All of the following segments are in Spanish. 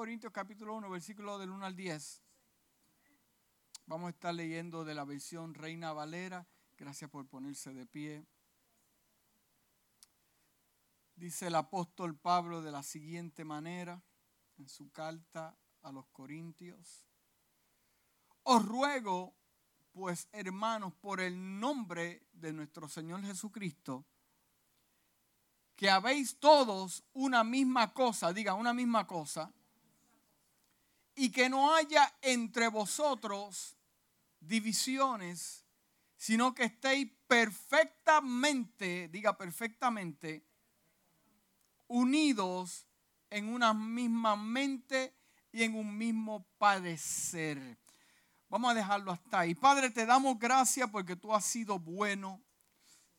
Corintios capítulo 1, versículo del 1 al 10. Vamos a estar leyendo de la versión Reina Valera. Gracias por ponerse de pie. Dice el apóstol Pablo de la siguiente manera en su carta a los Corintios. Os ruego, pues, hermanos, por el nombre de nuestro Señor Jesucristo, que habéis todos una misma cosa, diga una misma cosa, y que no haya entre vosotros divisiones, sino que estéis perfectamente, diga perfectamente, unidos en una misma mente y en un mismo padecer. Vamos a dejarlo hasta ahí. Padre, te damos gracias porque tú has sido bueno.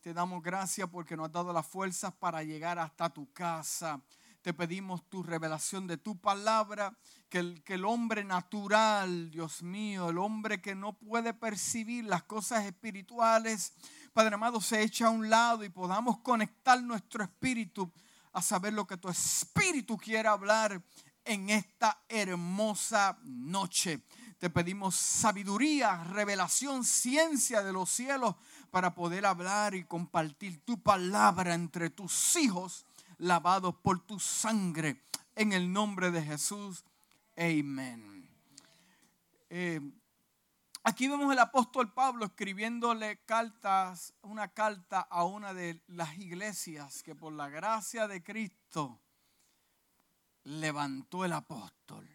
Te damos gracias porque nos has dado las fuerzas para llegar hasta tu casa. Te pedimos tu revelación de tu palabra, que el, que el hombre natural, Dios mío, el hombre que no puede percibir las cosas espirituales, Padre amado, se echa a un lado y podamos conectar nuestro espíritu a saber lo que tu espíritu quiere hablar en esta hermosa noche. Te pedimos sabiduría, revelación, ciencia de los cielos para poder hablar y compartir tu palabra entre tus hijos lavados por tu sangre. En el nombre de Jesús. Amén. Eh, aquí vemos el apóstol Pablo escribiéndole cartas, una carta a una de las iglesias que por la gracia de Cristo levantó el apóstol.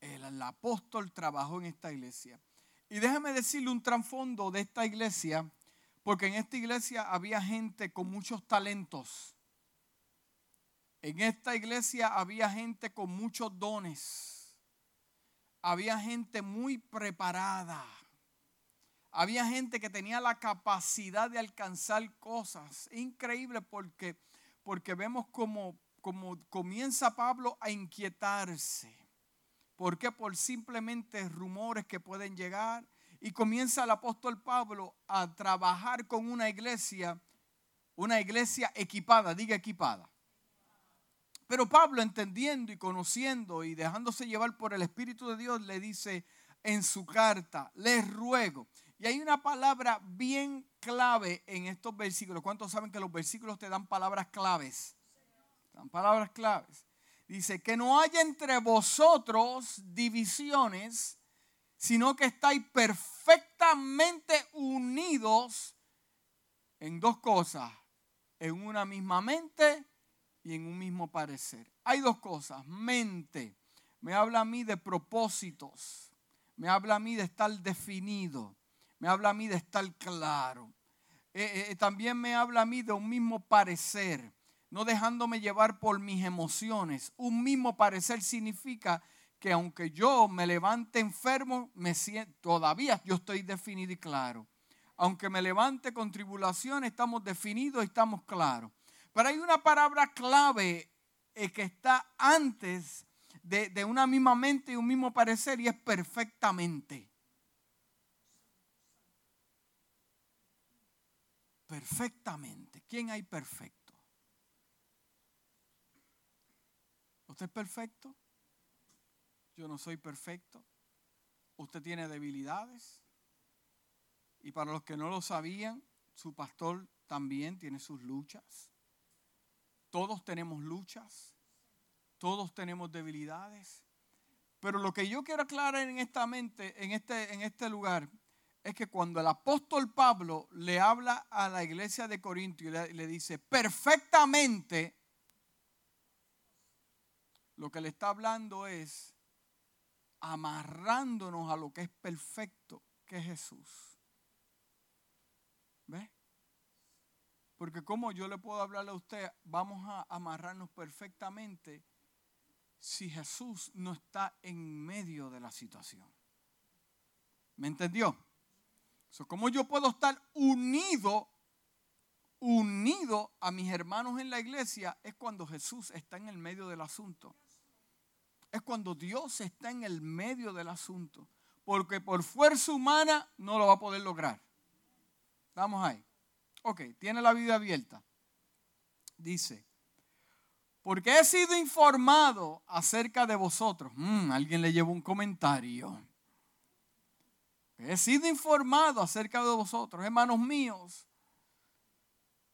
El, el apóstol trabajó en esta iglesia. Y déjeme decirle un trasfondo de esta iglesia, porque en esta iglesia había gente con muchos talentos. En esta iglesia había gente con muchos dones. Había gente muy preparada. Había gente que tenía la capacidad de alcanzar cosas. Increíble porque, porque vemos como, comienza Pablo a inquietarse. ¿Por qué? Por simplemente rumores que pueden llegar. Y comienza el apóstol Pablo a trabajar con una iglesia, una iglesia equipada, diga equipada. Pero Pablo entendiendo y conociendo y dejándose llevar por el Espíritu de Dios le dice en su carta, les ruego. Y hay una palabra bien clave en estos versículos. ¿Cuántos saben que los versículos te dan palabras claves? Dan palabras claves. Dice, que no haya entre vosotros divisiones, sino que estáis perfectamente unidos en dos cosas, en una misma mente y en un mismo parecer. Hay dos cosas, mente, me habla a mí de propósitos, me habla a mí de estar definido, me habla a mí de estar claro. Eh, eh, también me habla a mí de un mismo parecer no dejándome llevar por mis emociones. Un mismo parecer significa que aunque yo me levante enfermo, todavía yo estoy definido y claro. Aunque me levante con tribulación, estamos definidos y estamos claros. Pero hay una palabra clave eh, que está antes de, de una misma mente y un mismo parecer y es perfectamente. Perfectamente. ¿Quién hay perfecto? ¿Usted es perfecto? Yo no soy perfecto. Usted tiene debilidades. Y para los que no lo sabían, su pastor también tiene sus luchas. Todos tenemos luchas. Todos tenemos debilidades. Pero lo que yo quiero aclarar en esta mente, en este, en este lugar, es que cuando el apóstol Pablo le habla a la iglesia de Corinto y le, le dice, perfectamente lo que le está hablando es amarrándonos a lo que es perfecto, que es Jesús. ¿Ve? Porque como yo le puedo hablarle a usted, vamos a amarrarnos perfectamente si Jesús no está en medio de la situación. ¿Me entendió? So, ¿Cómo yo puedo estar unido, unido a mis hermanos en la iglesia? Es cuando Jesús está en el medio del asunto es cuando Dios está en el medio del asunto. Porque por fuerza humana no lo va a poder lograr. Vamos ahí. Ok, tiene la vida abierta. Dice, Porque he sido informado acerca de vosotros. Mm, alguien le llevó un comentario. He sido informado acerca de vosotros, hermanos míos,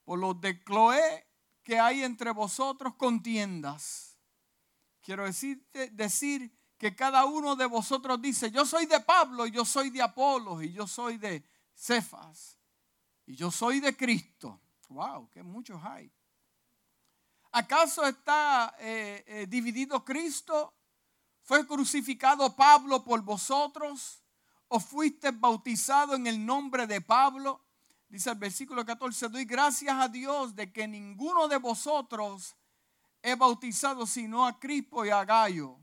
por los de Cloé que hay entre vosotros contiendas. Quiero decir, que cada uno de vosotros dice, yo soy de Pablo, y yo soy de Apolo, y yo soy de Cefas, y yo soy de Cristo. Wow, que muchos hay. ¿Acaso está eh, eh, dividido Cristo? ¿Fue crucificado Pablo por vosotros? ¿O fuiste bautizado en el nombre de Pablo? Dice el versículo 14, doy gracias a Dios de que ninguno de vosotros he bautizado sino a Crispo y a Gallo.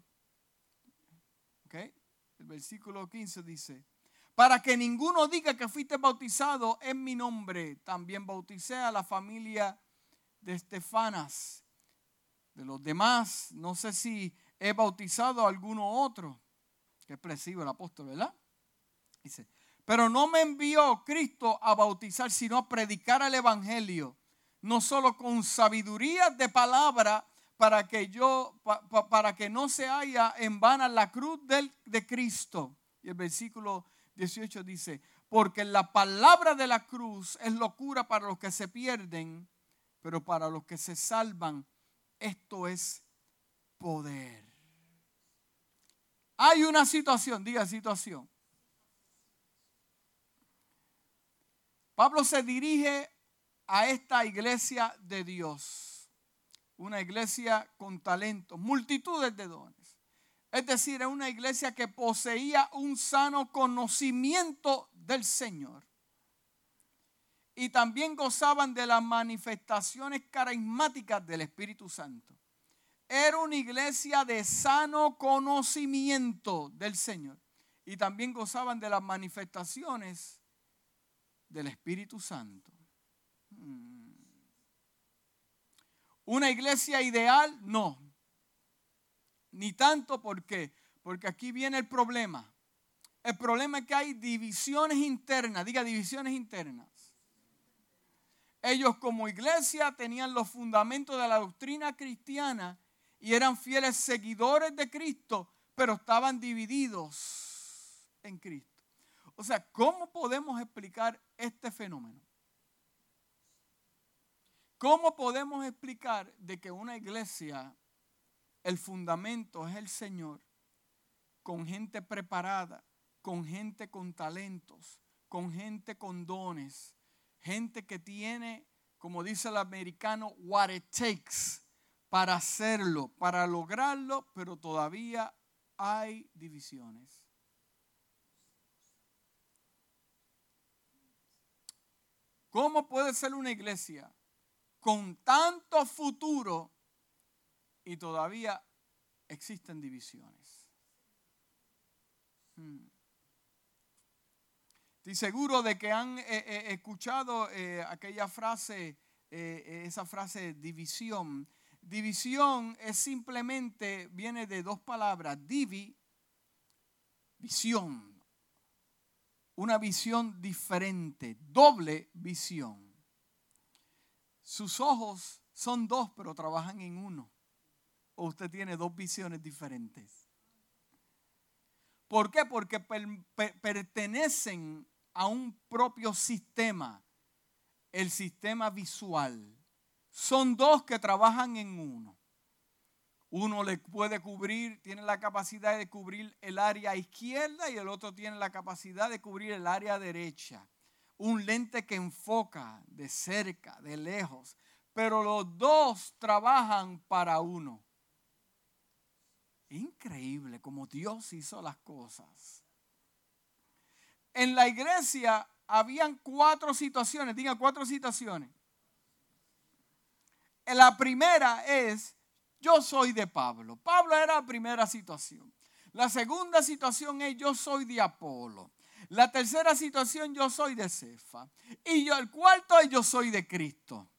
El versículo 15 dice, para que ninguno diga que fuiste bautizado en mi nombre, también bauticé a la familia de Estefanas. De los demás, no sé si he bautizado a alguno otro. Qué expresivo el apóstol, ¿verdad? Dice, pero no me envió Cristo a bautizar, sino a predicar el Evangelio, no solo con sabiduría de palabra, para que yo, para que no se haya en vana la cruz de Cristo. Y el versículo 18 dice, porque la palabra de la cruz es locura para los que se pierden, pero para los que se salvan, esto es poder. Hay una situación, diga situación. Pablo se dirige a esta iglesia de Dios, una iglesia con talentos, multitudes de dones. Es decir, es una iglesia que poseía un sano conocimiento del Señor. Y también gozaban de las manifestaciones carismáticas del Espíritu Santo. Era una iglesia de sano conocimiento del Señor. Y también gozaban de las manifestaciones del Espíritu Santo. Mm. Una iglesia ideal, no. Ni tanto porque, porque aquí viene el problema. El problema es que hay divisiones internas, diga divisiones internas. Ellos como iglesia tenían los fundamentos de la doctrina cristiana y eran fieles seguidores de Cristo, pero estaban divididos en Cristo. O sea, ¿cómo podemos explicar este fenómeno? ¿Cómo podemos explicar de que una iglesia, el fundamento es el Señor, con gente preparada, con gente con talentos, con gente con dones, gente que tiene, como dice el americano, what it takes para hacerlo, para lograrlo, pero todavía hay divisiones. ¿Cómo puede ser una iglesia con tanto futuro y todavía existen divisiones? Hmm. Estoy seguro de que han eh, eh, escuchado eh, aquella frase, esa frase división. División es simplemente, viene de dos palabras, divi, visión una visión diferente, doble visión. Sus ojos son dos, pero trabajan en uno. O usted tiene dos visiones diferentes. ¿Por qué? Porque pertenecen a un propio sistema, el sistema visual. Son dos que trabajan en uno. Uno le puede cubrir, tiene la capacidad de cubrir el área izquierda y el otro tiene la capacidad de cubrir el área derecha. Un lente que enfoca de cerca, de lejos, pero los dos trabajan para uno. Increíble como Dios hizo las cosas. En la iglesia habían cuatro situaciones, diga cuatro situaciones. La primera es yo soy de Pablo. Pablo era la primera situación. La segunda situación es yo soy de Apolo. La tercera situación yo soy de Cefa. Y yo el cuarto yo soy de Cristo.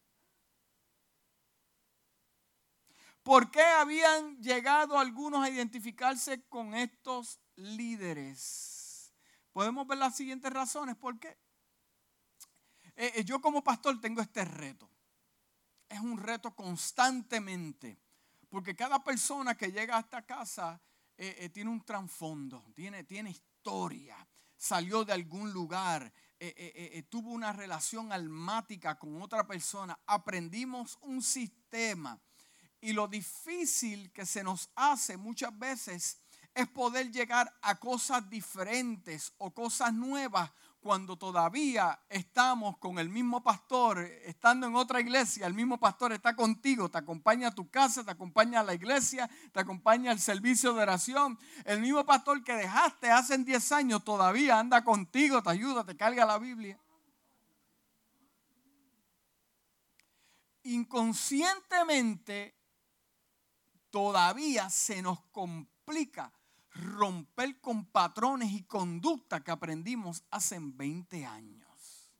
¿Por qué habían llegado algunos a identificarse con estos líderes? Podemos ver las siguientes razones. ¿Por qué? Eh, eh, yo como pastor tengo este reto. Es un reto constantemente Porque cada persona que llega a esta casa eh, tiene un trasfondo, tiene historia, salió de algún lugar, eh, tuvo una relación almática con otra persona, aprendimos un sistema. Y lo difícil que se nos hace muchas veces es poder llegar a cosas diferentes o cosas nuevas cuando todavía estamos con el mismo pastor, estando en otra iglesia, el mismo pastor está contigo, te acompaña a tu casa, te acompaña a la iglesia, te acompaña al servicio de oración. El mismo pastor que dejaste hace 10 años todavía anda contigo, te ayuda, te carga la Biblia. Inconscientemente todavía se nos complica romper con patrones y conducta que aprendimos hace 20 años.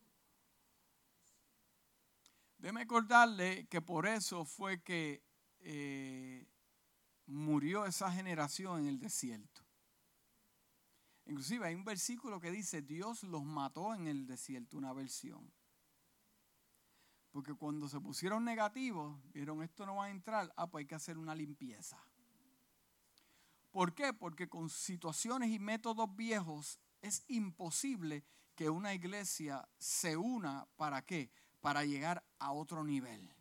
Déjeme acordarle que por eso fue que eh, murió esa generación en el desierto. Inclusive hay un versículo que dice, Dios los mató en el desierto, una versión. Porque cuando se pusieron negativos, vieron, esto no va a entrar, ah, pues hay que hacer una limpieza. ¿Por qué? Porque con situaciones y métodos viejos es imposible que una iglesia se una para qué? Para llegar a otro nivel.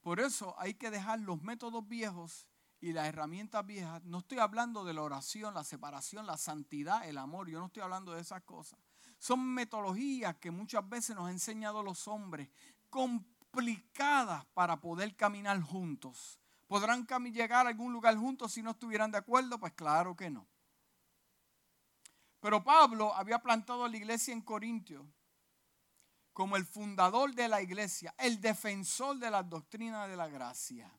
Por eso hay que dejar los métodos viejos y las herramientas viejas. No estoy hablando de la oración, la separación, la santidad, el amor. Yo no estoy hablando de esas cosas. Son metodologías que muchas veces nos han enseñado los hombres, complicadas para poder caminar juntos. ¿Podrán llegar a algún lugar juntos si no estuvieran de acuerdo? Pues claro que no. Pero Pablo había plantado la iglesia en Corintio como el fundador de la iglesia, el defensor de la doctrina de la gracia.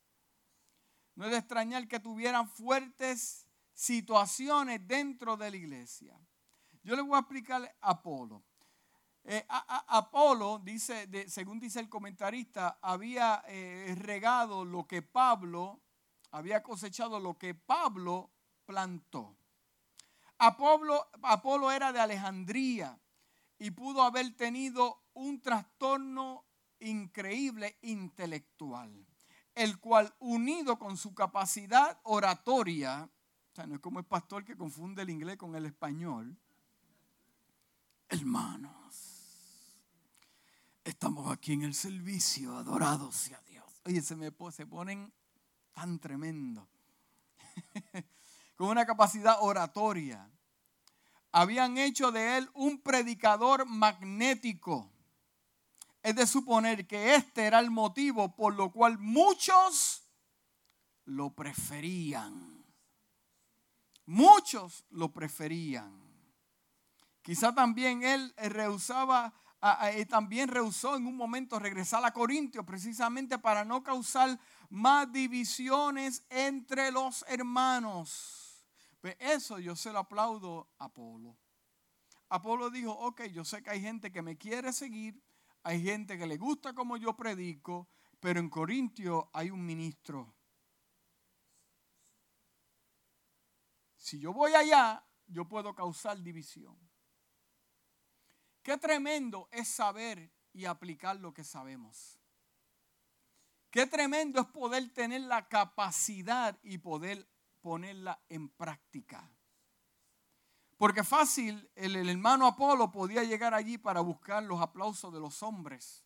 No es de extrañar que tuvieran fuertes situaciones dentro de la iglesia. Yo les voy a explicar a Apolo. Eh, Apolo, dice, según dice el comentarista, había eh, regado lo que Pablo, había cosechado lo que Pablo plantó. Apolo, Apolo era de Alejandría y pudo haber tenido un trastorno increíble intelectual, el cual unido con su capacidad oratoria, o sea, no es como el pastor que confunde el inglés con el español, hermanos estamos aquí en el servicio, adorados sea Dios. Oye, se me se ponen tan tremendo. Con una capacidad oratoria. Habían hecho de él un predicador magnético. Es de suponer que este era el motivo por lo cual muchos lo preferían. Muchos lo preferían. Quizá también él rehusaba también rehusó en un momento regresar a Corintios precisamente para no causar más divisiones entre los hermanos. Pues eso yo se lo aplaudo a Apolo. Apolo dijo, ok, yo sé que hay gente que me quiere seguir, hay gente que le gusta como yo predico, pero en Corintios hay un ministro. Si yo voy allá, yo puedo causar división. Qué tremendo es saber y aplicar lo que sabemos. Qué tremendo es poder tener la capacidad y poder ponerla en práctica. Porque fácil, el, hermano Apolo podía llegar allí para buscar los aplausos de los hombres.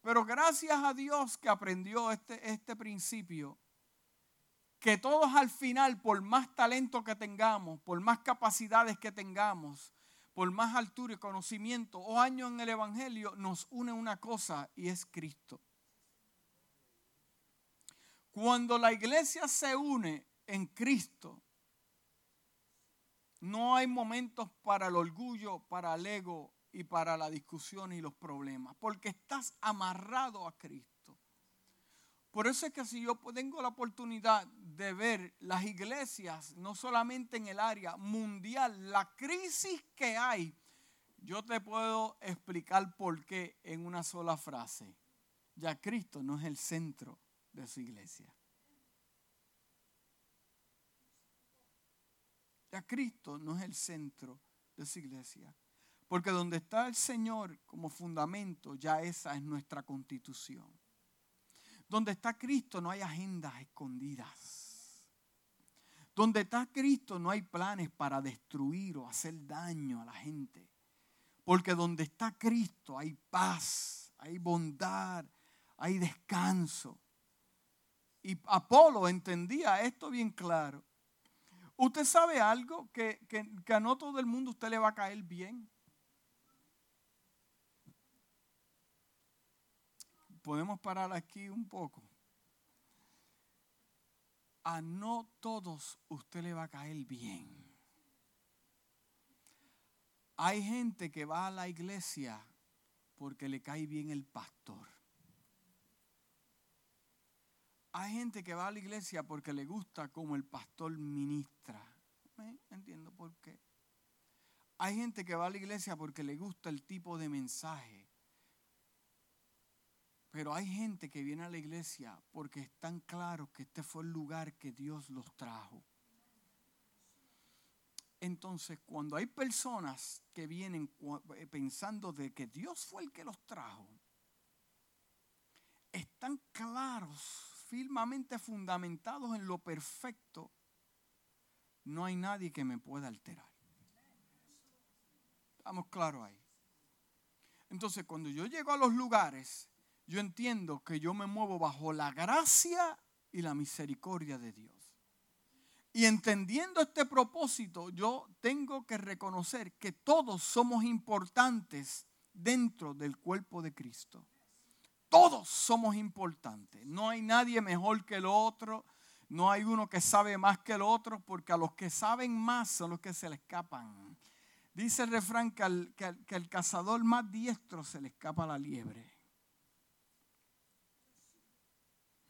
Pero gracias a Dios que aprendió este, este principio, que todos al final, por más talento que tengamos, por más capacidades que tengamos, por más altura y conocimiento o años en el Evangelio, nos une una cosa y es Cristo. Cuando la iglesia se une en Cristo, no hay momentos para el orgullo, para el ego y para la discusión y los problemas, porque estás amarrado a Cristo. Por eso es que si yo tengo la oportunidad de ver las iglesias, no solamente en el área mundial, la crisis que hay, yo te puedo explicar por qué en una sola frase. Ya Cristo no es el centro de su iglesia. Ya Cristo no es el centro de su iglesia. Porque donde está el Señor como fundamento, ya esa es nuestra constitución. Donde está Cristo no hay agendas escondidas. Donde está Cristo no hay planes para destruir o hacer daño a la gente. Porque donde está Cristo hay paz, hay bondad, hay descanso. Y Apolo entendía esto bien claro. Usted sabe algo que, que, a no todo el mundo usted le va a caer bien. Podemos parar aquí un poco. A no todos usted le va a caer bien. Hay gente que va a la iglesia porque le cae bien el pastor. Hay gente que va a la iglesia porque le gusta como el pastor ministra. Entiendo por qué. Hay gente que va a la iglesia porque le gusta el tipo de mensaje. Pero hay gente que viene a la iglesia porque están claros que este fue el lugar que Dios los trajo. Entonces, cuando hay personas que vienen eh, pensando de que Dios fue el que los trajo, están claros firmemente fundamentados en lo perfecto, no hay nadie que me pueda alterar. Estamos claros ahí. Entonces, cuando yo llego a los lugares, yo entiendo que yo me muevo bajo la gracia y la misericordia de Dios. Y entendiendo este propósito, yo tengo que reconocer que todos somos importantes dentro del cuerpo de Cristo. Todos somos importantes. No hay nadie mejor que el otro. No hay uno que sabe más que el otro, porque a los que saben más son los que se le escapan. Dice el refrán que al, cazador más diestro se le escapa la liebre.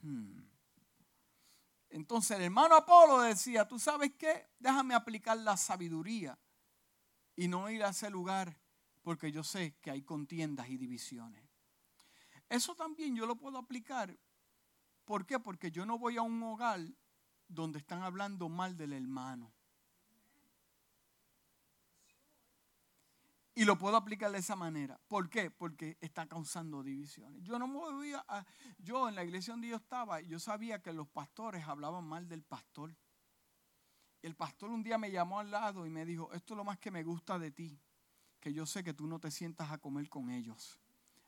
Hmm. Entonces el hermano Apolo decía, tú sabes qué, déjame aplicar la sabiduría y no ir a ese lugar porque yo sé que hay contiendas y divisiones. Eso también yo lo puedo aplicar. ¿Por qué? Porque yo no voy a un hogar donde están hablando mal del hermano. Y lo puedo aplicar de esa manera. ¿Por qué? Porque está causando divisiones. Yo no me voy a, yo en la iglesia donde yo estaba, yo sabía que los pastores hablaban mal del pastor. El pastor un día me llamó al lado y me dijo, esto es lo más que me gusta de ti, que yo sé que tú no te sientas a comer con ellos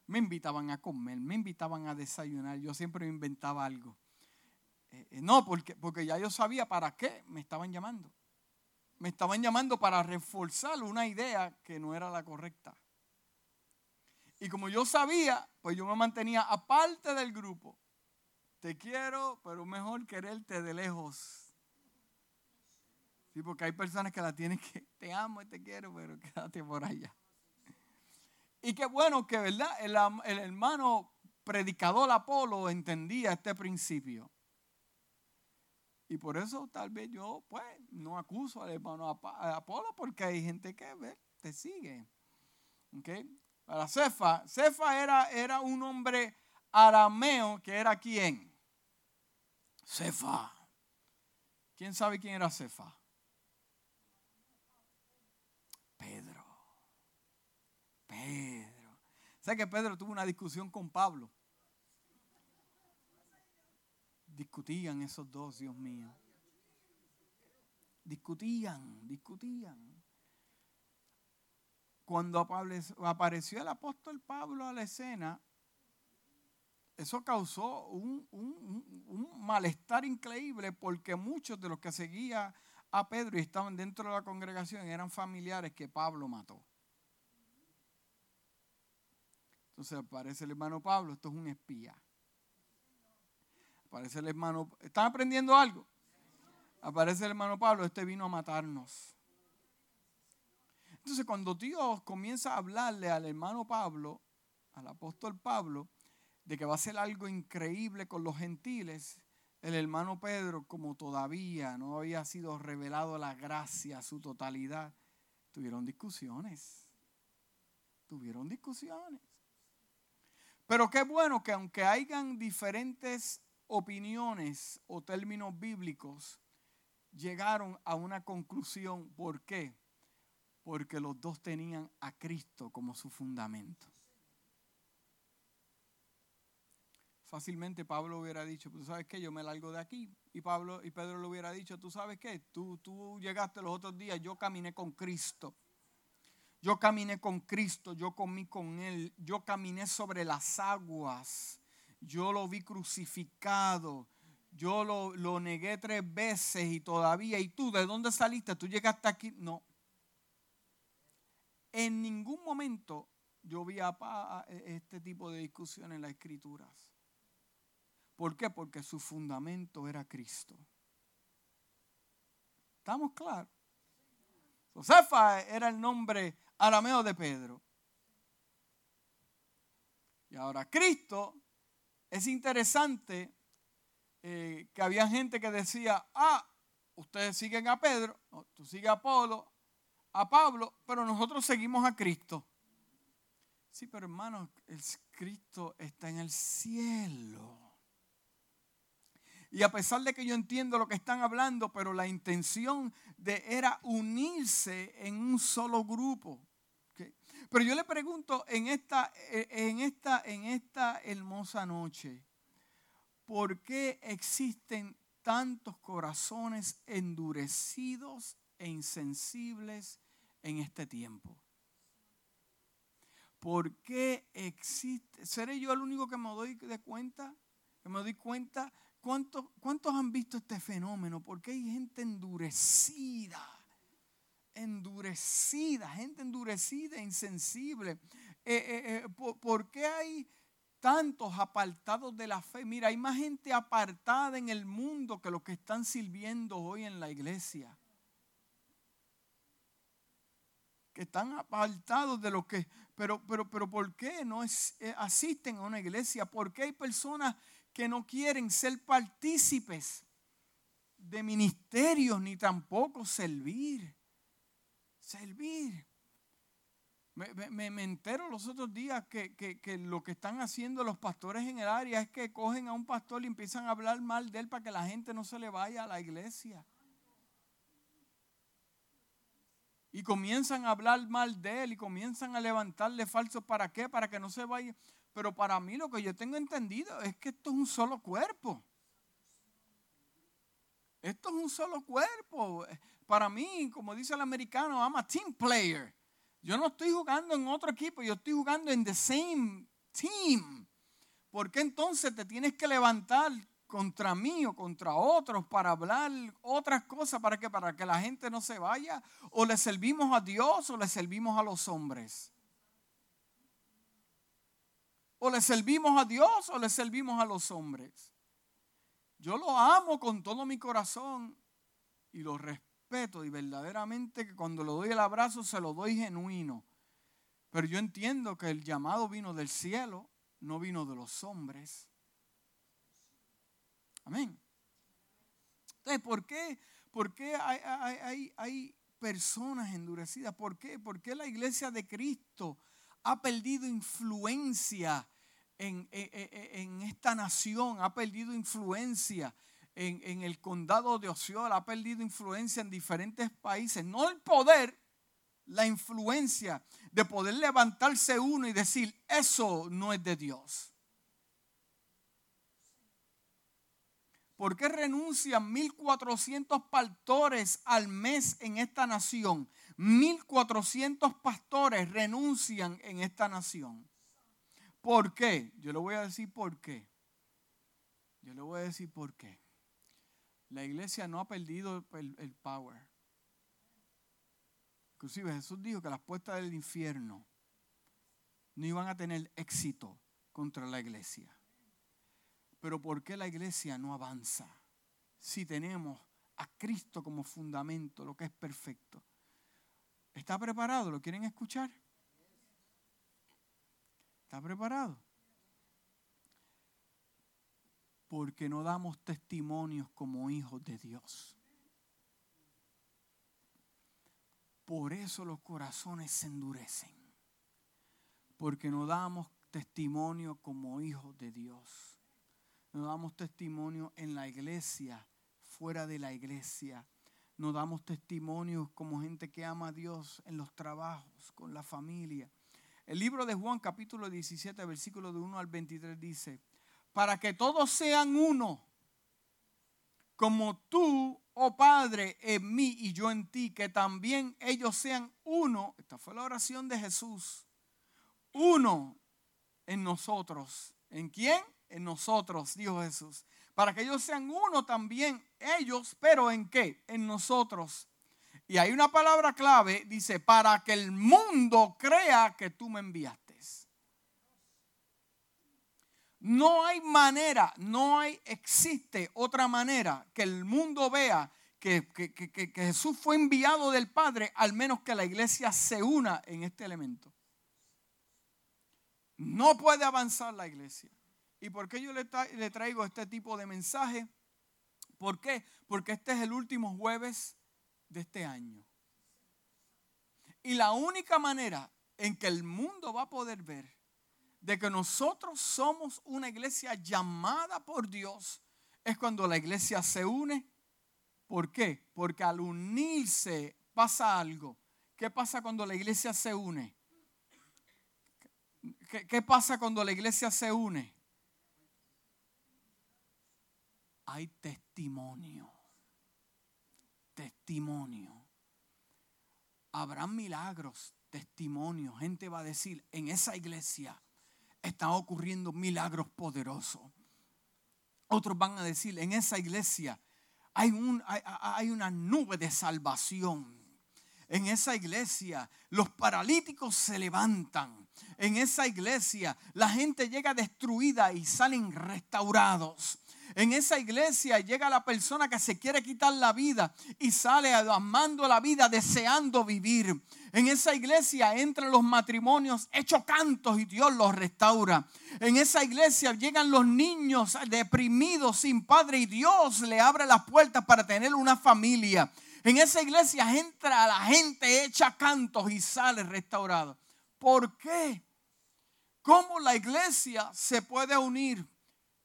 me invitaban a comer, me invitaban a desayunar, yo siempre me inventaba algo. Eh, eh, no, porque, porque ya yo sabía para qué me estaban llamando. Me estaban llamando para reforzar una idea que no era la correcta. Y como yo sabía, pues yo me mantenía aparte del grupo. Te quiero, pero mejor quererte de lejos. Sí, porque hay personas que la tienen que, te amo y te quiero, pero quédate por allá. Y qué bueno que, ¿verdad? El, hermano predicador Apolo entendía este principio. Y por eso tal vez yo, pues, no acuso al hermano Apolo porque hay gente que te sigue. ¿Okay? Para Cefa, Cefa era, era un hombre arameo que era quién? Cefa. ¿Quién sabe quién era Cefa? Pedro. ¿Sabe que Pedro tuvo una discusión con Pablo? Discutían esos dos, Dios mío. Discutían, discutían. Cuando apareció el apóstol Pablo a la escena, eso causó un, un, malestar increíble porque muchos de los que seguían a Pedro y estaban dentro de la congregación eran familiares que Pablo mató. Entonces aparece el hermano Pablo, esto es un espía. Aparece el hermano, ¿están aprendiendo algo? Aparece el hermano Pablo, este vino a matarnos. Entonces cuando Dios comienza a hablarle al hermano Pablo, al apóstol Pablo, de que va a hacer algo increíble con los gentiles, el hermano Pedro, como todavía no había sido revelado la gracia, su totalidad, tuvieron discusiones. Tuvieron discusiones. Pero qué bueno que aunque hayan diferentes opiniones o términos bíblicos, llegaron a una conclusión. ¿Por qué? Porque los dos tenían a Cristo como su fundamento. fácilmente Pablo hubiera dicho, pues sabes qué, yo me largo de aquí. Y Pablo y Pedro le hubiera dicho, tú sabes qué, tú, tú llegaste los otros días, yo caminé con Cristo. Yo caminé con Cristo, yo comí con Él, yo caminé sobre las aguas, yo lo vi crucificado, yo lo, lo negué tres veces y todavía, ¿y tú de dónde saliste? ¿Tú llegaste aquí? No. En ningún momento yo vi a, este tipo de discusión en las escrituras. ¿Por qué? Porque su fundamento era Cristo. ¿Estamos claros? Josefa era el nombre arameo de Pedro. Y ahora Cristo, es interesante eh, que había gente que decía, ah, ustedes siguen a Pedro, tú sigues a Pablo, a Pablo, pero nosotros seguimos a Cristo. Sí, pero hermano, el Cristo está en el cielo. Y a pesar de que yo entiendo lo que están hablando, pero la intención de era unirse en un solo grupo. Pero yo le pregunto en esta, en, esta, en esta hermosa noche, ¿por qué existen tantos corazones endurecidos e insensibles en este tiempo? ¿Por qué existe? ¿Seré yo el único que me doy de cuenta? Que me doy cuenta ¿Cuántos, han visto este fenómeno? Porque hay gente endurecida, endurecida, gente endurecida, insensible. Eh, eh, eh, ¿por, qué hay tantos apartados de la fe? Mira, hay más gente apartada en el mundo que los que están sirviendo hoy en la iglesia. Que están apartados de lo que... Pero, pero, pero ¿por qué no asisten a una iglesia? ¿Por qué hay personas que no quieren ser partícipes de ministerios ni tampoco servir. Servir. Me, entero los otros días que, que, lo que están haciendo los pastores en el área es que cogen a un pastor y empiezan a hablar mal de él para que la gente no se le vaya a la iglesia. Y comienzan a hablar mal de él y comienzan a levantarle falsos para qué, para que no se vaya. Pero para mí lo que yo tengo entendido es que esto es un solo cuerpo. Esto es un solo cuerpo. Para mí, como dice el americano, I'm a team player. Yo no estoy jugando en otro equipo, yo estoy jugando en the same team. ¿Por qué entonces te tienes que levantar contra mí o contra otros para hablar otras cosas para que para que la gente no se vaya o le servimos a Dios o le servimos a los hombres? O le servimos a Dios o le servimos a los hombres. Yo lo amo con todo mi corazón y lo respeto y verdaderamente que cuando le doy el abrazo se lo doy genuino. Pero yo entiendo que el llamado vino del cielo, no vino de los hombres. Amén. Entonces, ¿por qué, por qué hay, hay, hay, personas endurecidas? ¿Por qué? ¿Por qué la iglesia de Cristo ha perdido influencia en, esta nación, ha perdido influencia en, en, el condado de Osceola, ha perdido influencia en diferentes países. No el poder, la influencia de poder levantarse uno y decir, eso no es de Dios. ¿Por qué renuncian 1.400 pastores al mes en esta nación? 1.400 pastores renuncian en esta nación. ¿Por qué? Yo le voy a decir por qué. Yo le voy a decir por qué. La iglesia no ha perdido el, power. Inclusive Jesús dijo que las puertas del infierno no iban a tener éxito contra la iglesia. Pero ¿por qué la iglesia no avanza? Si tenemos a Cristo como fundamento, lo que es perfecto. ¿Está preparado? ¿Lo quieren escuchar? ¿Está preparado? Porque no damos testimonios como hijos de Dios. Por eso los corazones se endurecen. Porque no damos testimonio como hijos de Dios. No damos testimonio en la iglesia, fuera de la iglesia. No damos testimonio como gente que ama a Dios en los trabajos, con la familia el libro de Juan capítulo 17, versículo de 1 al 23 dice, para que todos sean uno, como tú, oh Padre, en mí y yo en ti, que también ellos sean uno. Esta fue la oración de Jesús. Uno en nosotros. ¿En quién? En nosotros, dijo Jesús. Para que ellos sean uno también, ellos, pero ¿en qué? En nosotros. Y hay una palabra clave, dice, para que el mundo crea que tú me enviaste. No hay manera, no hay, existe otra manera que el mundo vea que, que, Jesús fue enviado del Padre, al menos que la iglesia se una en este elemento. No puede avanzar la iglesia. ¿Y por qué yo le, le traigo este tipo de mensaje? ¿Por qué? Porque este es el último jueves de este año. Y la única manera en que el mundo va a poder ver de que nosotros somos una iglesia llamada por Dios es cuando la iglesia se une. ¿Por qué? Porque al unirse pasa algo. ¿Qué pasa cuando la iglesia se une? ¿Qué, pasa cuando la iglesia se une? Hay testimonio. Testimonio. Habrán milagros, testimonio. Gente va a decir, en esa iglesia están ocurriendo milagros poderosos. Otros van a decir, en esa iglesia hay, un, hay, una nube de salvación. En esa iglesia los paralíticos se levantan. En esa iglesia la gente llega destruida y salen restaurados. En esa iglesia llega la persona que se quiere quitar la vida y sale amando la vida, deseando vivir. En esa iglesia entran los matrimonios hechos cantos y Dios los restaura. En esa iglesia llegan los niños deprimidos sin padre y Dios le abre las puertas para tener una familia. En esa iglesia entra la gente hecha cantos y sale restaurada. ¿Por qué? ¿Cómo la iglesia se puede unir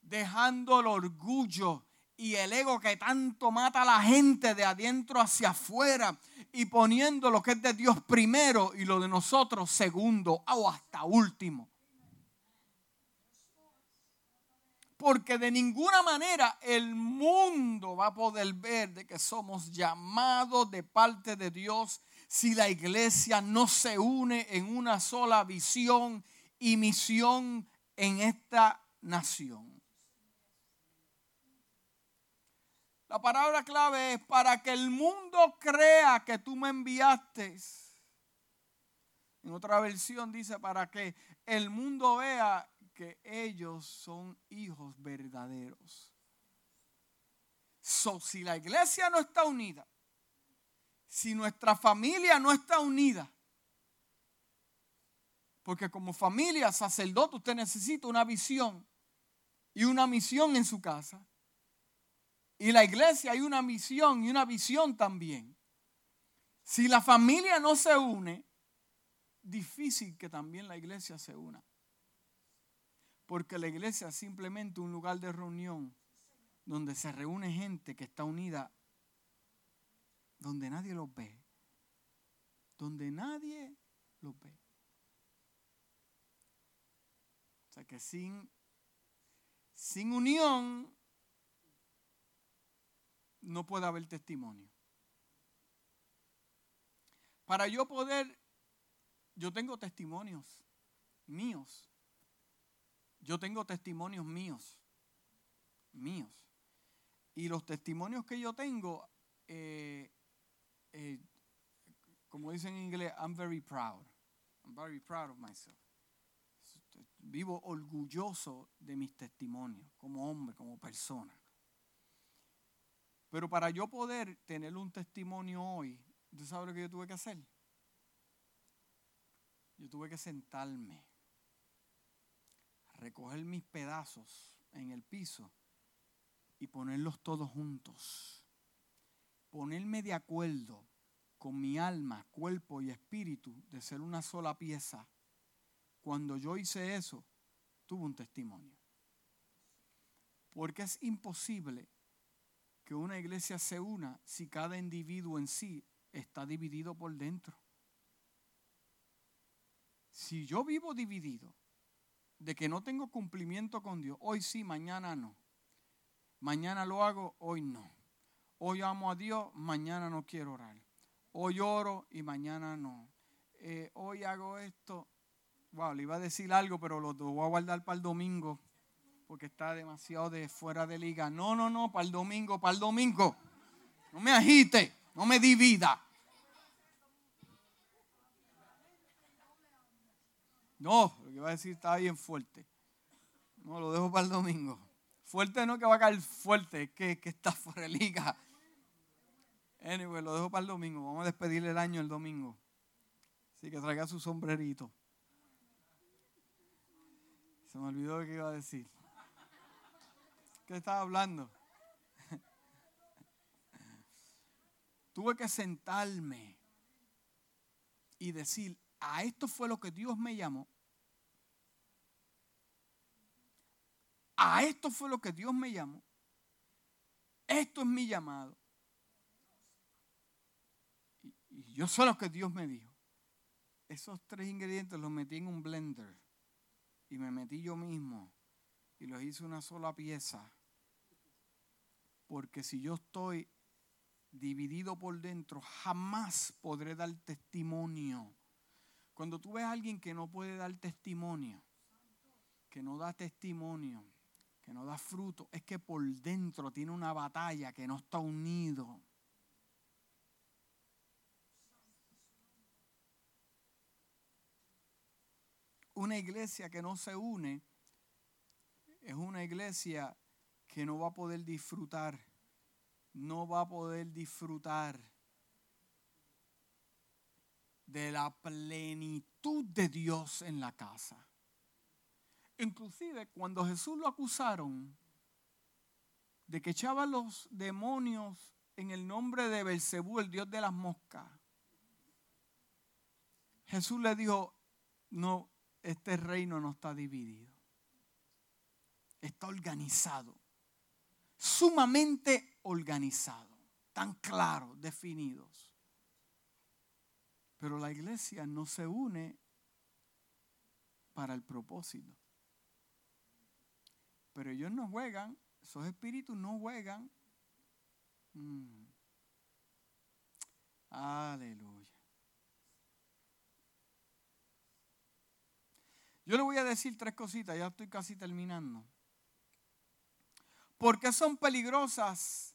dejando el orgullo y el ego que tanto mata a la gente de adentro hacia afuera y poniendo lo que es de Dios primero y lo de nosotros segundo o hasta último. Porque de ninguna manera el mundo va a poder ver de que somos llamados de parte de Dios si la iglesia no se une en una sola visión y misión en esta nación. La palabra clave es para que el mundo crea que tú me enviaste. En otra versión dice para que el mundo vea que ellos son hijos verdaderos. So, si la iglesia no está unida, si nuestra familia no está unida, porque como familia, sacerdote, usted necesita una visión y una misión en su casa. Y la iglesia hay una misión y una visión también. Si la familia no se une, difícil que también la iglesia se una. Porque la iglesia es simplemente un lugar de reunión donde se reúne gente que está unida, donde nadie los ve, donde nadie los ve. O sea que sin, sin unión no puede haber testimonio. Para yo poder, yo tengo testimonios míos. Yo tengo testimonios míos. Míos. Y los testimonios que yo tengo, eh, eh, como dicen en inglés, I'm very proud. I'm very proud of myself. Vivo orgulloso de mis testimonios como hombre, como persona. Pero para yo poder tener un testimonio hoy, ¿usted sabe lo que yo tuve que hacer? Yo tuve que sentarme, recoger mis pedazos en el piso y ponerlos todos juntos. Ponerme de acuerdo con mi alma, cuerpo y espíritu de ser una sola pieza. Cuando yo hice eso, tuve un testimonio. Porque es imposible que una iglesia se una si cada individuo en sí está dividido por dentro. Si yo vivo dividido, de que no tengo cumplimiento con Dios. Hoy sí, mañana no. Mañana lo hago, hoy no. Hoy amo a Dios, mañana no quiero orar. Hoy oro y mañana no. Eh, hoy hago esto. Wow, le iba a decir algo, pero lo, voy a guardar para el domingo porque está demasiado de fuera de liga. No, no, no, para el domingo, para el domingo. No me agite, no me divida. No, lo que iba a decir está bien fuerte. No, lo dejo para el domingo. Fuerte no que va a caer fuerte, que, está fuera. Anyway, lo dejo para el domingo. Vamos a despedirle el año el domingo. Así que traiga su sombrerito. Se me olvidó lo que iba a decir. ¿Qué estaba hablando? Tuve que sentarme y decir, a esto fue lo que Dios me llamó. A esto fue lo que Dios me llamó. Esto es mi llamado. Y yo sé lo que Dios me dijo. Esos tres ingredientes los metí en un blender y me metí yo mismo y los hice una sola pieza. Porque si yo estoy dividido por dentro, jamás podré dar testimonio. Cuando tú ves a alguien que no puede dar testimonio, que no da testimonio, que no da fruto, es que por dentro tiene una batalla que no está unido. Una iglesia que no se une es una iglesia que no va a poder disfrutar, no va a poder disfrutar de la plenitud de Dios en la casa. Inclusive cuando Jesús lo acusaron de que echaba los demonios en el nombre de Belcebú, el dios de las moscas, Jesús le dijo, no, este reino no está dividido. Está organizado. Sumamente organizado. Tan claro, definidos. Pero la iglesia no se une para el propósito. Pero ellos no juegan, esos espíritus no juegan. Mm. Aleluya. Yo le voy a decir tres cositas, ya estoy casi terminando. ¿Por qué son peligrosas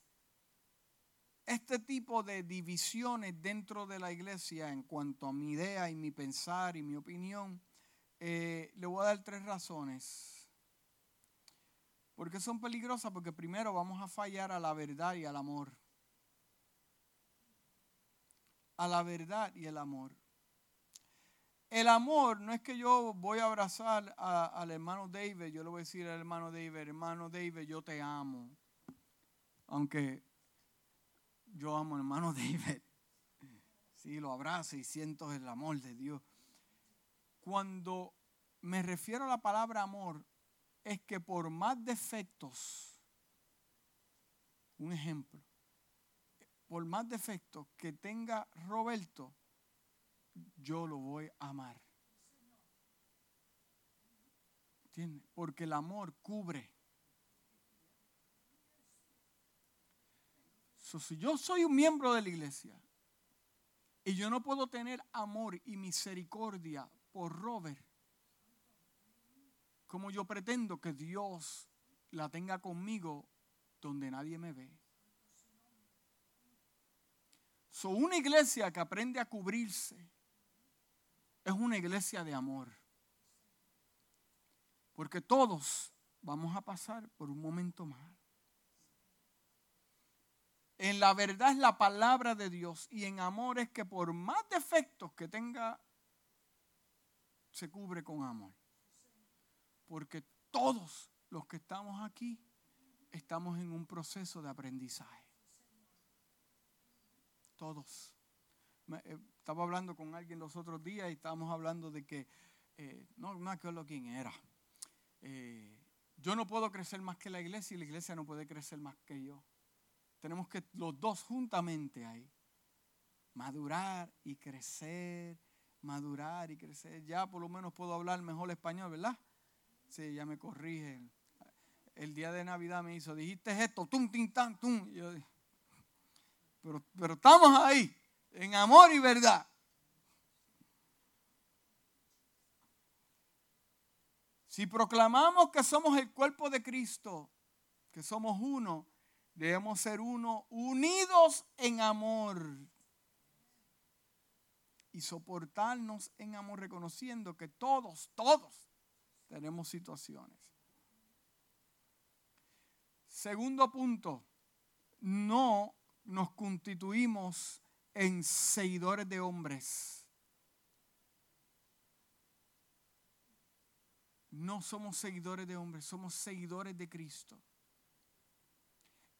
este tipo de divisiones dentro de la iglesia en cuanto a mi idea y mi pensar y mi opinión? Eh, le voy a dar tres razones. ¿Por qué son peligrosas? Porque primero vamos a fallar a la verdad y al amor. A la verdad y el amor. El amor no es que yo voy a abrazar al hermano David, yo le voy a decir al hermano David, hermano David, yo te amo. Aunque yo amo al hermano David. Sí, lo abrazo y siento el amor de Dios. Cuando me refiero a la palabra amor, es que por más defectos, un ejemplo, por más defectos que tenga Roberto, yo lo voy a amar. ¿Entiendes? Porque el amor cubre. si yo soy un miembro de la iglesia y yo no puedo tener amor y misericordia por Robert, como yo pretendo que Dios la tenga conmigo donde nadie me ve? So, una iglesia que aprende a cubrirse es una iglesia de amor. Porque todos vamos a pasar por un momento mal. En la verdad es la palabra de Dios y en amor es que por más defectos que tenga, se cubre con amor. Porque todos los que estamos aquí estamos en un proceso de aprendizaje. Todos. Eh, estaba hablando con alguien los otros días y estábamos hablando de que, eh, no me acuerdo quién era. Eh, yo no puedo crecer más que la iglesia y la iglesia no puede crecer más que yo. Tenemos que los dos juntamente ahí. Madurar y crecer, madurar y crecer. Ya por lo menos puedo hablar mejor español, ¿verdad? Sí, ella me corrige. El día de Navidad me hizo, dijiste esto, tum, tin, tan, tum. pero, pero estamos ahí, en amor y verdad. Si proclamamos que somos el cuerpo de Cristo, que somos uno, debemos ser uno, unidos en amor. Y soportarnos en amor, reconociendo que todos, todos tenemos situaciones. Segundo punto, no nos constituimos en seguidores de hombres. No somos seguidores de hombres, somos seguidores de Cristo.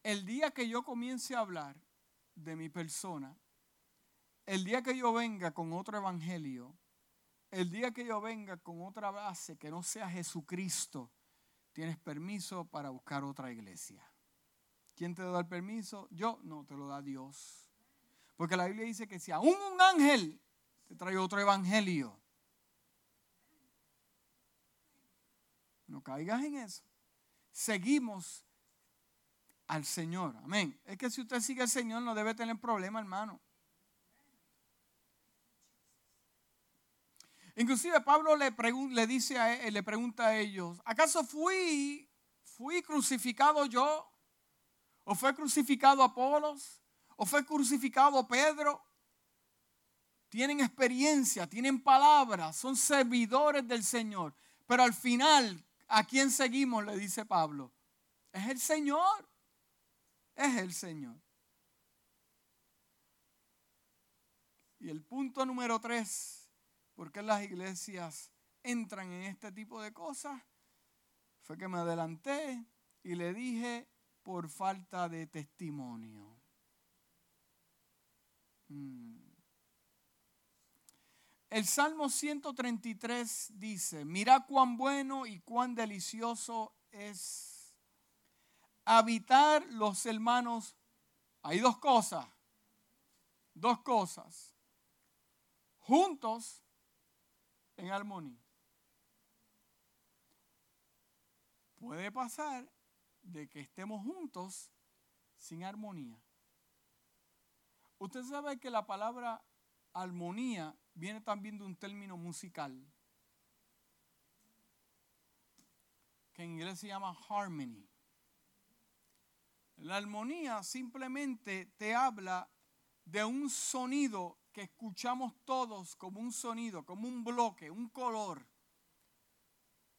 El día que yo comience a hablar de mi persona, el día que yo venga con otro evangelio, el día que yo venga con otra base que no sea Jesucristo, tienes permiso para buscar otra iglesia. ¿Quién te da el permiso? Yo, no, te lo da Dios. Porque la Biblia dice que si aún un ángel te trae otro evangelio, No caigas en eso. Seguimos al Señor. Amén. Es que si usted sigue al Señor no debe tener problema, hermano. Inclusive Pablo le, le dice e, le pregunta a ellos, ¿acaso fui, fui crucificado yo? ¿O fue crucificado Apolos? ¿O fue crucificado Pedro? Tienen experiencia, tienen palabras, son servidores del Señor. Pero al final, ¿A quién seguimos? Le dice Pablo. Es el Señor. Es el Señor. Y el punto número tres, ¿por qué las iglesias entran en este tipo de cosas? Fue que me adelanté y le dije por falta de testimonio. Mm. El Salmo 133 dice, mira cuán bueno y cuán delicioso es habitar los hermanos. Hay dos cosas, dos cosas, juntos en armonía. Puede pasar de que estemos juntos sin armonía. Usted sabe que la palabra armonía viene también de un término musical que en inglés se llama harmony. La armonía simplemente te habla de un sonido que escuchamos todos como un sonido, como un bloque, un color.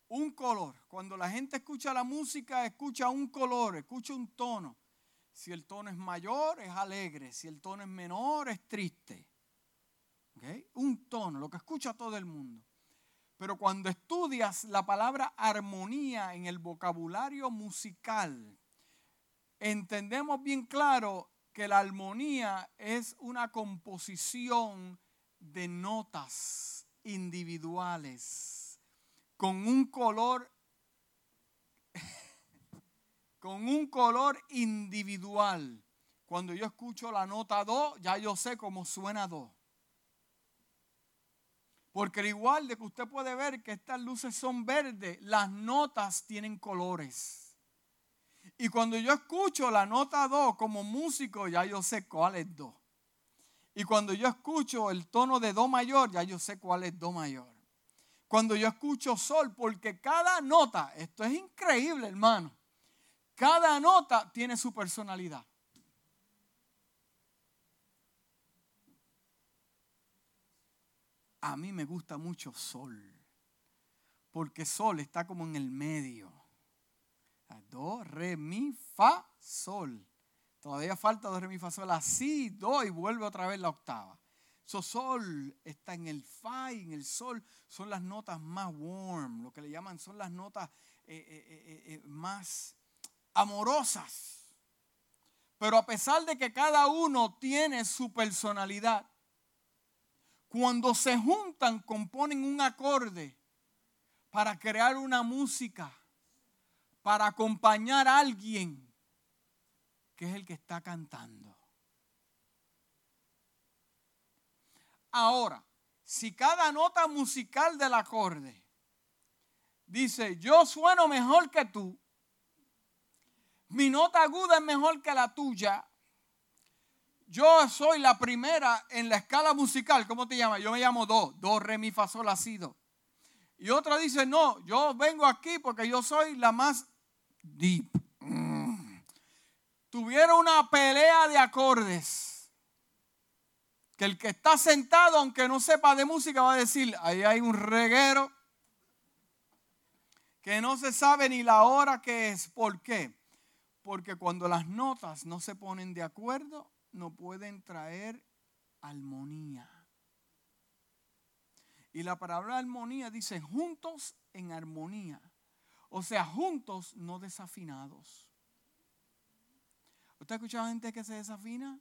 Un color. Cuando la gente escucha la música, escucha un color, escucha un tono. Si el tono es mayor, es alegre. Si el tono es menor, es triste. Un tono, lo que escucha todo el mundo. Pero cuando estudias la palabra armonía en el vocabulario musical, entendemos bien claro que la armonía es una composición de notas individuales con un color con un color individual. Cuando yo escucho la nota do, ya yo sé cómo suena do. Porque al igual de que usted puede ver que estas luces son verdes, las notas tienen colores. Y cuando yo escucho la nota do como músico, ya yo sé cuál es do. Y cuando yo escucho el tono de do mayor, ya yo sé cuál es do mayor. Cuando yo escucho sol, porque cada nota, esto es increíble hermano, cada nota tiene su personalidad. a mí me gusta mucho sol, porque sol está como en el medio. Do, re, mi, fa, sol. Todavía falta do, re, mi, fa, sol. Así, do y vuelve otra vez la octava. So, sol está en el fa y en el sol son las notas más warm, lo que le llaman son las notas eh, eh, eh, más amorosas. Pero a pesar de que cada uno tiene su personalidad, cuando se juntan componen un acorde para crear una música, para acompañar a alguien que es el que está cantando. Ahora, si cada nota musical del acorde dice, yo sueno mejor que tú, mi nota aguda es mejor que la tuya, yo soy la primera en la escala musical, ¿cómo te llamas? Yo me llamo Do, Do, Re, Mi, Fa, Sol, La, Y otra dice, no, yo vengo aquí porque yo soy la más deep. Mm. Tuvieron una pelea de acordes. Que el que está sentado, aunque no sepa de música, va a decir, ahí hay un reguero que no se sabe ni la hora que es. ¿Por qué? Porque cuando las notas no se ponen de acuerdo, no pueden traer armonía. Y la palabra armonía dice juntos en armonía. O sea, juntos, no desafinados. ¿Usted ha escuchado gente que se desafina?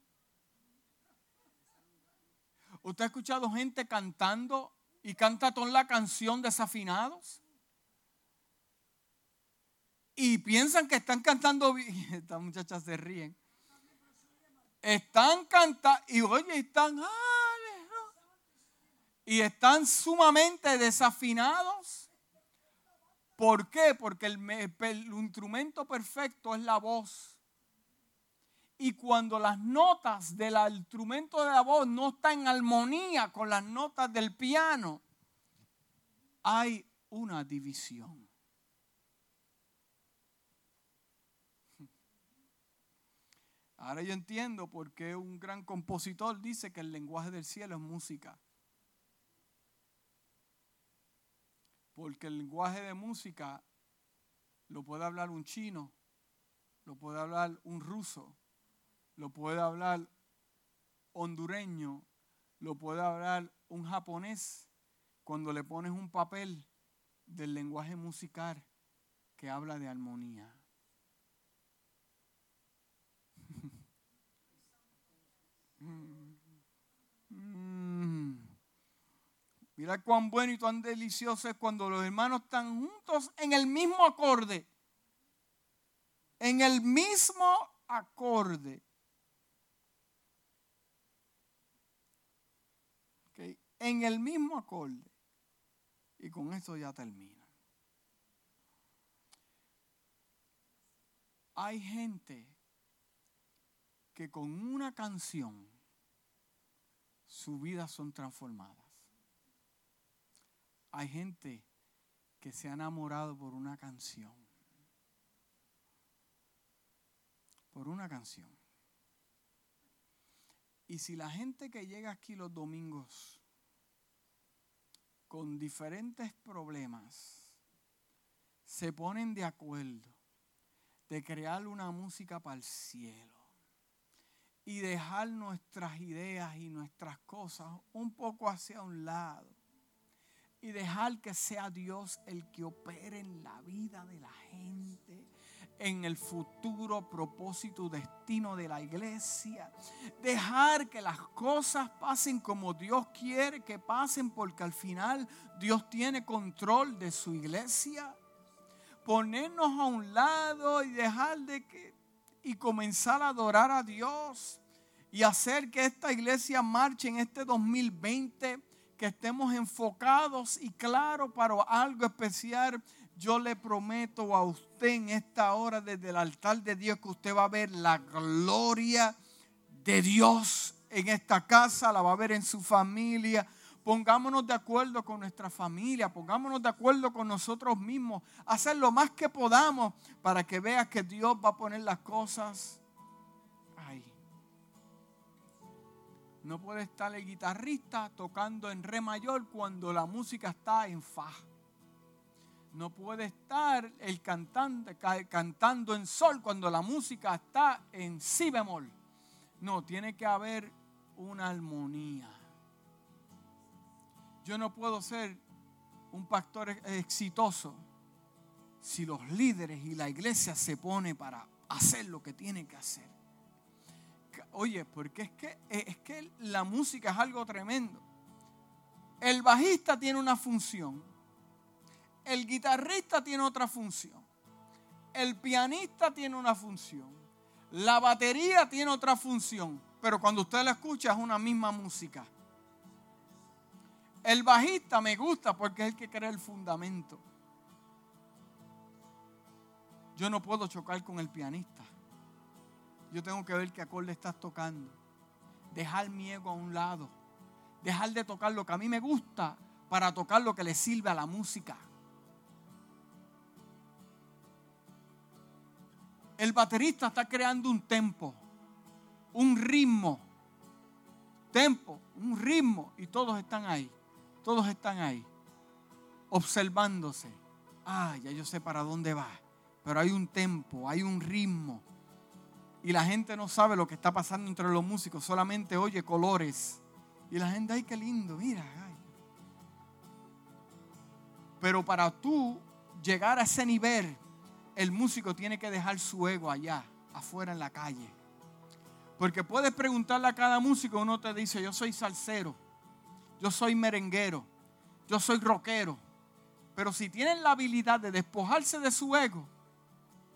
¿Usted ha escuchado gente cantando y canta toda la canción desafinados? Y piensan que están cantando bien. Estas muchachas se ríen. Están cantando y oye, están y están sumamente desafinados. ¿Por qué? Porque el, instrumento perfecto es la voz. Y cuando las notas del instrumento de la voz no están en armonía con las notas del piano, hay una división. Ahora yo entiendo por qué un gran compositor dice que el lenguaje del cielo es música. Porque el lenguaje de música lo puede hablar un chino, lo puede hablar un ruso, lo puede hablar hondureño, lo puede hablar un japonés cuando le pones un papel del lenguaje musical que habla de armonía. Mm. Mira cuán bueno y tan delicioso es cuando los hermanos están juntos en el mismo acorde. En el mismo acorde. En el mismo acorde. Y con esto ya termina. Hay gente que con una canción sus vidas son transformadas. Hay gente que se ha enamorado por una canción. Por una canción. Y si la gente que llega aquí los domingos con diferentes problemas se ponen de acuerdo de crear una música para el cielo, y dejar nuestras ideas y nuestras cosas un poco hacia un lado y dejar que sea Dios el que opere en la vida de la gente, en el futuro propósito, destino de la iglesia. Dejar que las cosas pasen como Dios quiere que pasen, porque al final Dios tiene control de su iglesia. Ponernos a un lado y dejar de que y comenzar a adorar a Dios y hacer que esta iglesia marche en este 2020, que estemos enfocados y claros para algo especial. Yo le prometo a usted en esta hora desde el altar de Dios que usted va a ver la gloria de Dios en esta casa, la va a ver en su familia, pongámonos de acuerdo con nuestra familia, pongámonos de acuerdo con nosotros mismos, hacer lo más que podamos para que veas que Dios va a poner las cosas No puede estar el guitarrista tocando en re mayor cuando la música está en fa. No puede estar el cantante cantando en sol cuando la música está en si bemol. No, tiene que haber una armonía. Yo no puedo ser un pastor exitoso si los líderes y la iglesia se pone para hacer lo que tiene que hacer. Oye, porque es que, eh, es que la música es algo tremendo. El bajista tiene una función. El guitarrista tiene otra función. El pianista tiene una función. La batería tiene otra función. Pero cuando usted la escucha es una misma música. El bajista me gusta porque es el que crea el fundamento. Yo no puedo chocar con el pianista. Yo tengo que ver qué acorde estás tocando. Dejar mi ego a un lado. Dejar de tocar lo que a mí me gusta para tocar lo que le sirve a la música. El baterista está creando un tempo, un ritmo, tempo, un ritmo, y todos están ahí, todos están ahí, observándose. Ah, ya yo sé para dónde va, pero hay un tempo, hay un ritmo. Y la gente no sabe lo que está pasando entre los músicos, solamente oye colores. Y la gente, ay, qué lindo, mira. Pero para tú llegar a ese nivel, el músico tiene que dejar su ego allá, afuera en la calle. Porque puedes preguntarle a cada músico, uno te dice, yo soy salsero, yo soy merenguero, yo soy rockero. Pero si tienen la habilidad de despojarse de su ego,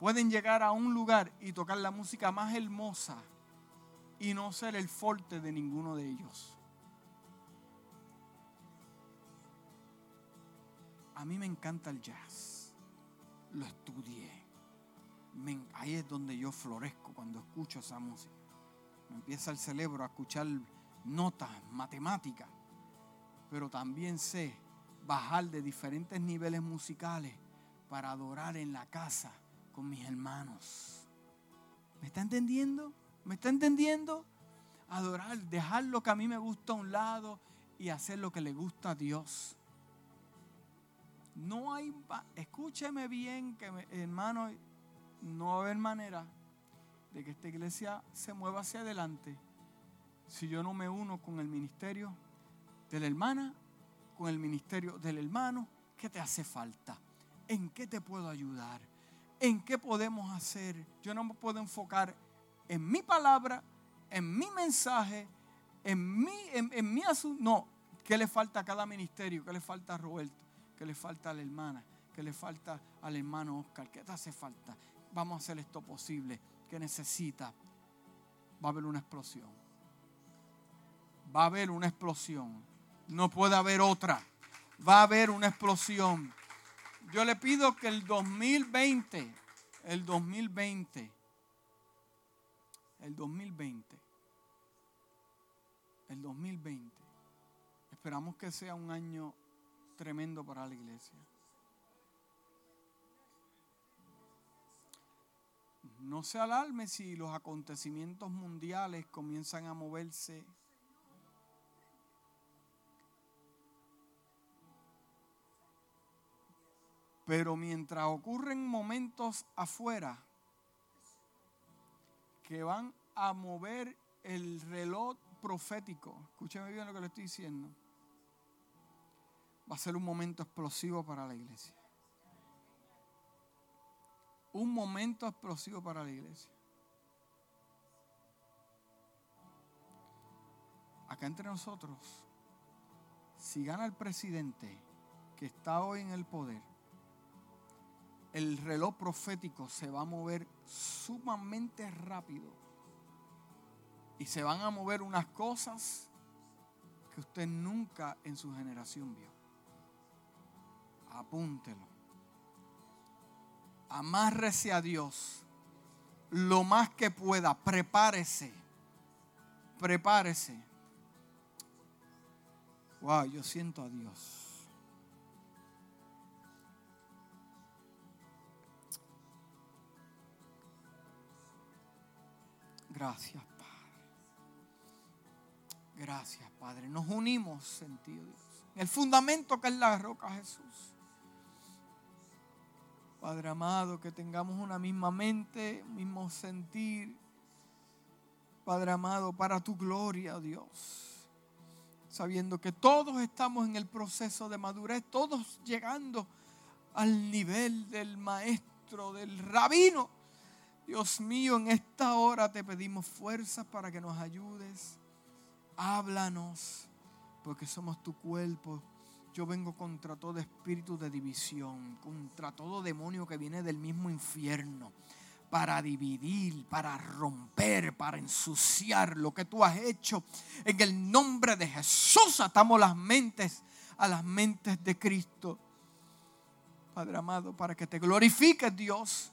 pueden llegar a un lugar y tocar la música más hermosa y no ser el forte de ninguno de ellos. A mí me encanta el jazz. Lo estudié. ahí es donde yo florezco cuando escucho esa música. Me empieza el cerebro a escuchar notas, matemáticas. Pero también sé bajar de diferentes niveles musicales para adorar en la casa con mis hermanos. ¿Me está entendiendo? ¿Me está entendiendo? Adorar, dejar lo que a mí me gusta a un lado y hacer lo que le gusta a Dios. No hay, escúcheme bien, que hermano, no va a haber manera de que esta iglesia se mueva hacia adelante si yo no me uno con el ministerio de la hermana, con el ministerio del hermano. ¿Qué te hace falta? ¿En qué te puedo ayudar? ¿En qué podemos hacer? Yo no me puedo enfocar en mi palabra, en mi mensaje, en mi, en, mi asunto. No, ¿qué le falta a cada ministerio? ¿Qué le falta a Roberto? ¿Qué le falta a la hermana? ¿Qué le falta al hermano Oscar? ¿Qué te hace falta? Vamos a hacer esto posible. ¿Qué necesita? Va a haber una explosión. Va a haber una explosión. No puede haber otra. Va a haber una explosión. Yo le pido que el 2020, el 2020, el 2020, el 2020, esperamos que sea un año tremendo para la iglesia. No se alarme si los acontecimientos mundiales comienzan a moverse. Pero mientras ocurren momentos afuera que van a mover el reloj profético, escúcheme bien lo que le estoy diciendo va a ser un momento explosivo para la iglesia. Un momento explosivo para la iglesia. Acá entre nosotros, si gana el presidente que está hoy en el poder, el reloj profético se va a mover sumamente rápido. Y se van a mover unas cosas que usted nunca en su generación vio apúntelo. Amárrese a Dios lo más que pueda. Prepárese. Prepárese. Wow, yo siento a Dios. Gracias, Padre. Gracias, Padre. Nos unimos en ti, Dios. El fundamento que es la roca, Jesús. Padre amado, que tengamos una misma mente, mismo sentir. Padre amado, para tu gloria, oh Dios. Sabiendo que todos estamos en el proceso de madurez, todos llegando al nivel del maestro, del rabino. Dios mío, en esta hora te pedimos fuerzas para que nos ayudes. Háblanos, porque somos tu cuerpo yo vengo contra todo espíritu de división, contra todo demonio que viene del mismo infierno, para dividir, para romper, para ensuciar lo que tú has hecho. En el nombre de Jesús atamos las mentes a las mentes de Cristo. Padre amado, para que te glorifiques Dios